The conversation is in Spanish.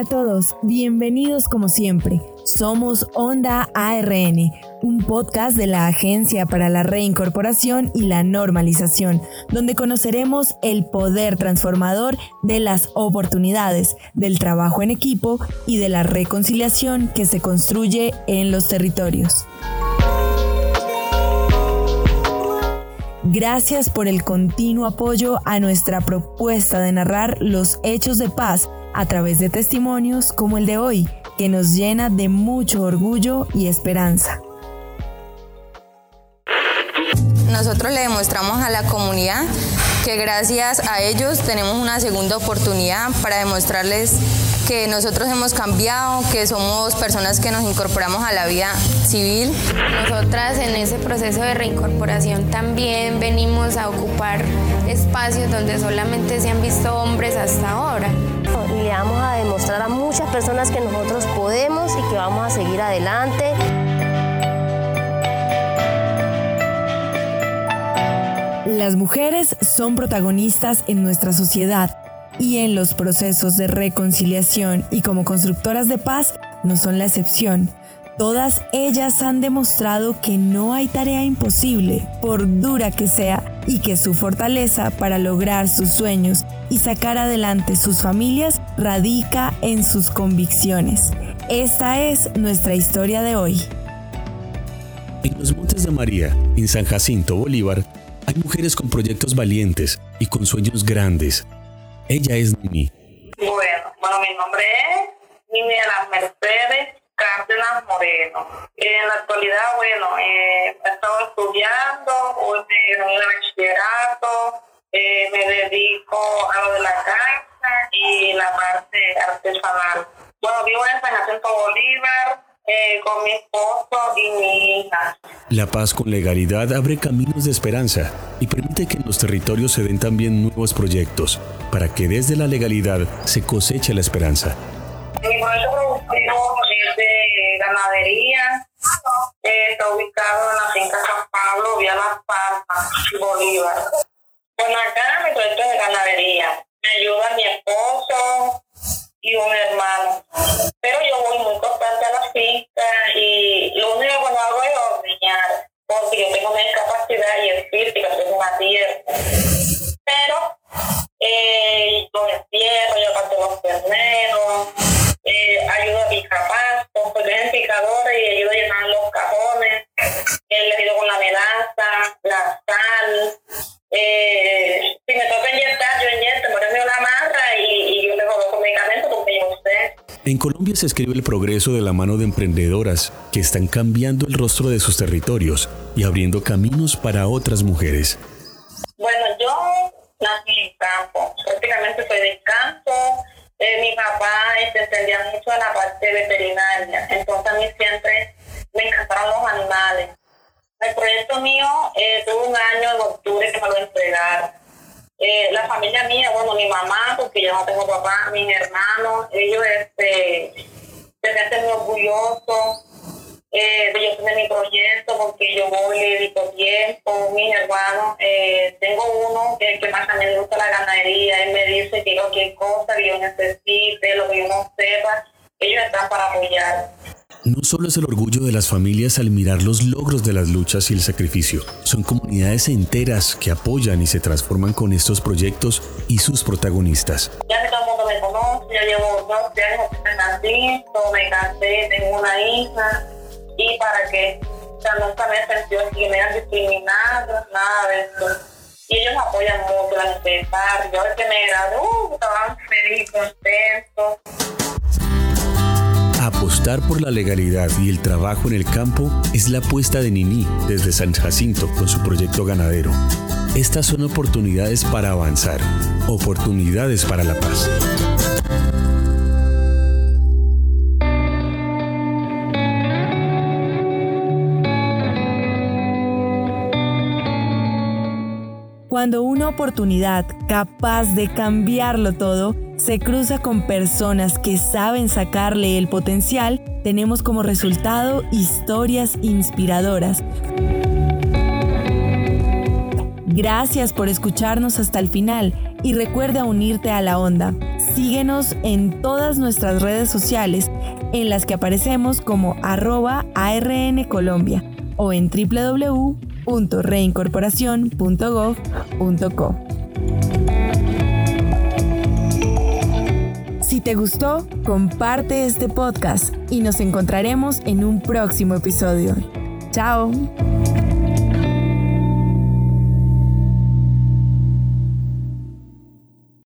Hola a todos, bienvenidos como siempre. Somos Onda ARN, un podcast de la Agencia para la Reincorporación y la Normalización, donde conoceremos el poder transformador de las oportunidades, del trabajo en equipo y de la reconciliación que se construye en los territorios. Gracias por el continuo apoyo a nuestra propuesta de narrar los hechos de paz a través de testimonios como el de hoy, que nos llena de mucho orgullo y esperanza. Nosotros le demostramos a la comunidad que gracias a ellos tenemos una segunda oportunidad para demostrarles que nosotros hemos cambiado, que somos personas que nos incorporamos a la vida civil. Nosotras en ese proceso de reincorporación también venimos a ocupar espacios donde solamente se han visto hombres hasta ahora. Y le vamos a demostrar a muchas personas que nosotros podemos y que vamos a seguir adelante. Las mujeres son protagonistas en nuestra sociedad y en los procesos de reconciliación y como constructoras de paz no son la excepción. Todas ellas han demostrado que no hay tarea imposible, por dura que sea, y que su fortaleza para lograr sus sueños y sacar adelante sus familias radica en sus convicciones. Esta es nuestra historia de hoy. En los Montes de María, en San Jacinto, Bolívar, hay mujeres con proyectos valientes y con sueños grandes ella es Nini. Bueno, bueno, mi nombre es Nini de las Mercedes Cárdenas Moreno. En la actualidad, bueno, eh, he estado estudiando, hoy me bachillerato, eh, me dedico a lo de la casa y la parte artesanal. Bueno, vivo en San Jacinto Bolívar, eh, con mi esposo y mi hija. La paz con legalidad abre caminos de esperanza y permite que en los territorios se den también nuevos proyectos para que desde la legalidad se coseche la esperanza. Esposo, y un hermano. Pero yo voy muy constante a la finca y lo único que no hago es ordeñar, porque yo tengo una incapacidad y es física, soy una tierra. En Colombia se escribe el progreso de la mano de emprendedoras que están cambiando el rostro de sus territorios y abriendo caminos para otras mujeres. Bueno, yo nací en campo, prácticamente soy de campo. Eh, mi papá se este, entendía mucho en la parte veterinaria, entonces a mí siempre me encantaron los animales. El proyecto mío eh, tuvo un año en octubre que me lo entregaron. Eh, la familia mía, bueno, mi mamá, porque yo no tengo papá, mis hermanos, ellos este, se sienten orgullosos. Eh, de yo tener mi proyecto porque yo voy y dedico tiempo, mis hermanos, eh, tengo uno que, que más también le gusta la ganadería, él me dice que cualquier cosa que yo necesite, lo que yo no sepa, ellos están para apoyar. No solo es el orgullo de las familias al mirar los logros de las luchas y el sacrificio, son comunidades enteras que apoyan y se transforman con estos proyectos y sus protagonistas. Ya todo el mundo me conoce, yo llevo dos años que me nací, me casé, tengo una hija, y para que nunca me he sentido que me han discriminado, nada de eso. Y ellos apoyan mucho la necesidad. Yo que me gradué, estaban feliz, contentos. Apostar por la legalidad y el trabajo en el campo es la apuesta de Nini desde San Jacinto con su proyecto ganadero. Estas son oportunidades para avanzar, oportunidades para la paz. Cuando una oportunidad capaz de cambiarlo todo se cruza con personas que saben sacarle el potencial, tenemos como resultado historias inspiradoras. Gracias por escucharnos hasta el final y recuerda unirte a la onda. Síguenos en todas nuestras redes sociales en las que aparecemos como arroba ARN Colombia o en www.reincorporacion.gov.co. te gustó, comparte este podcast y nos encontraremos en un próximo episodio. ¡Chao!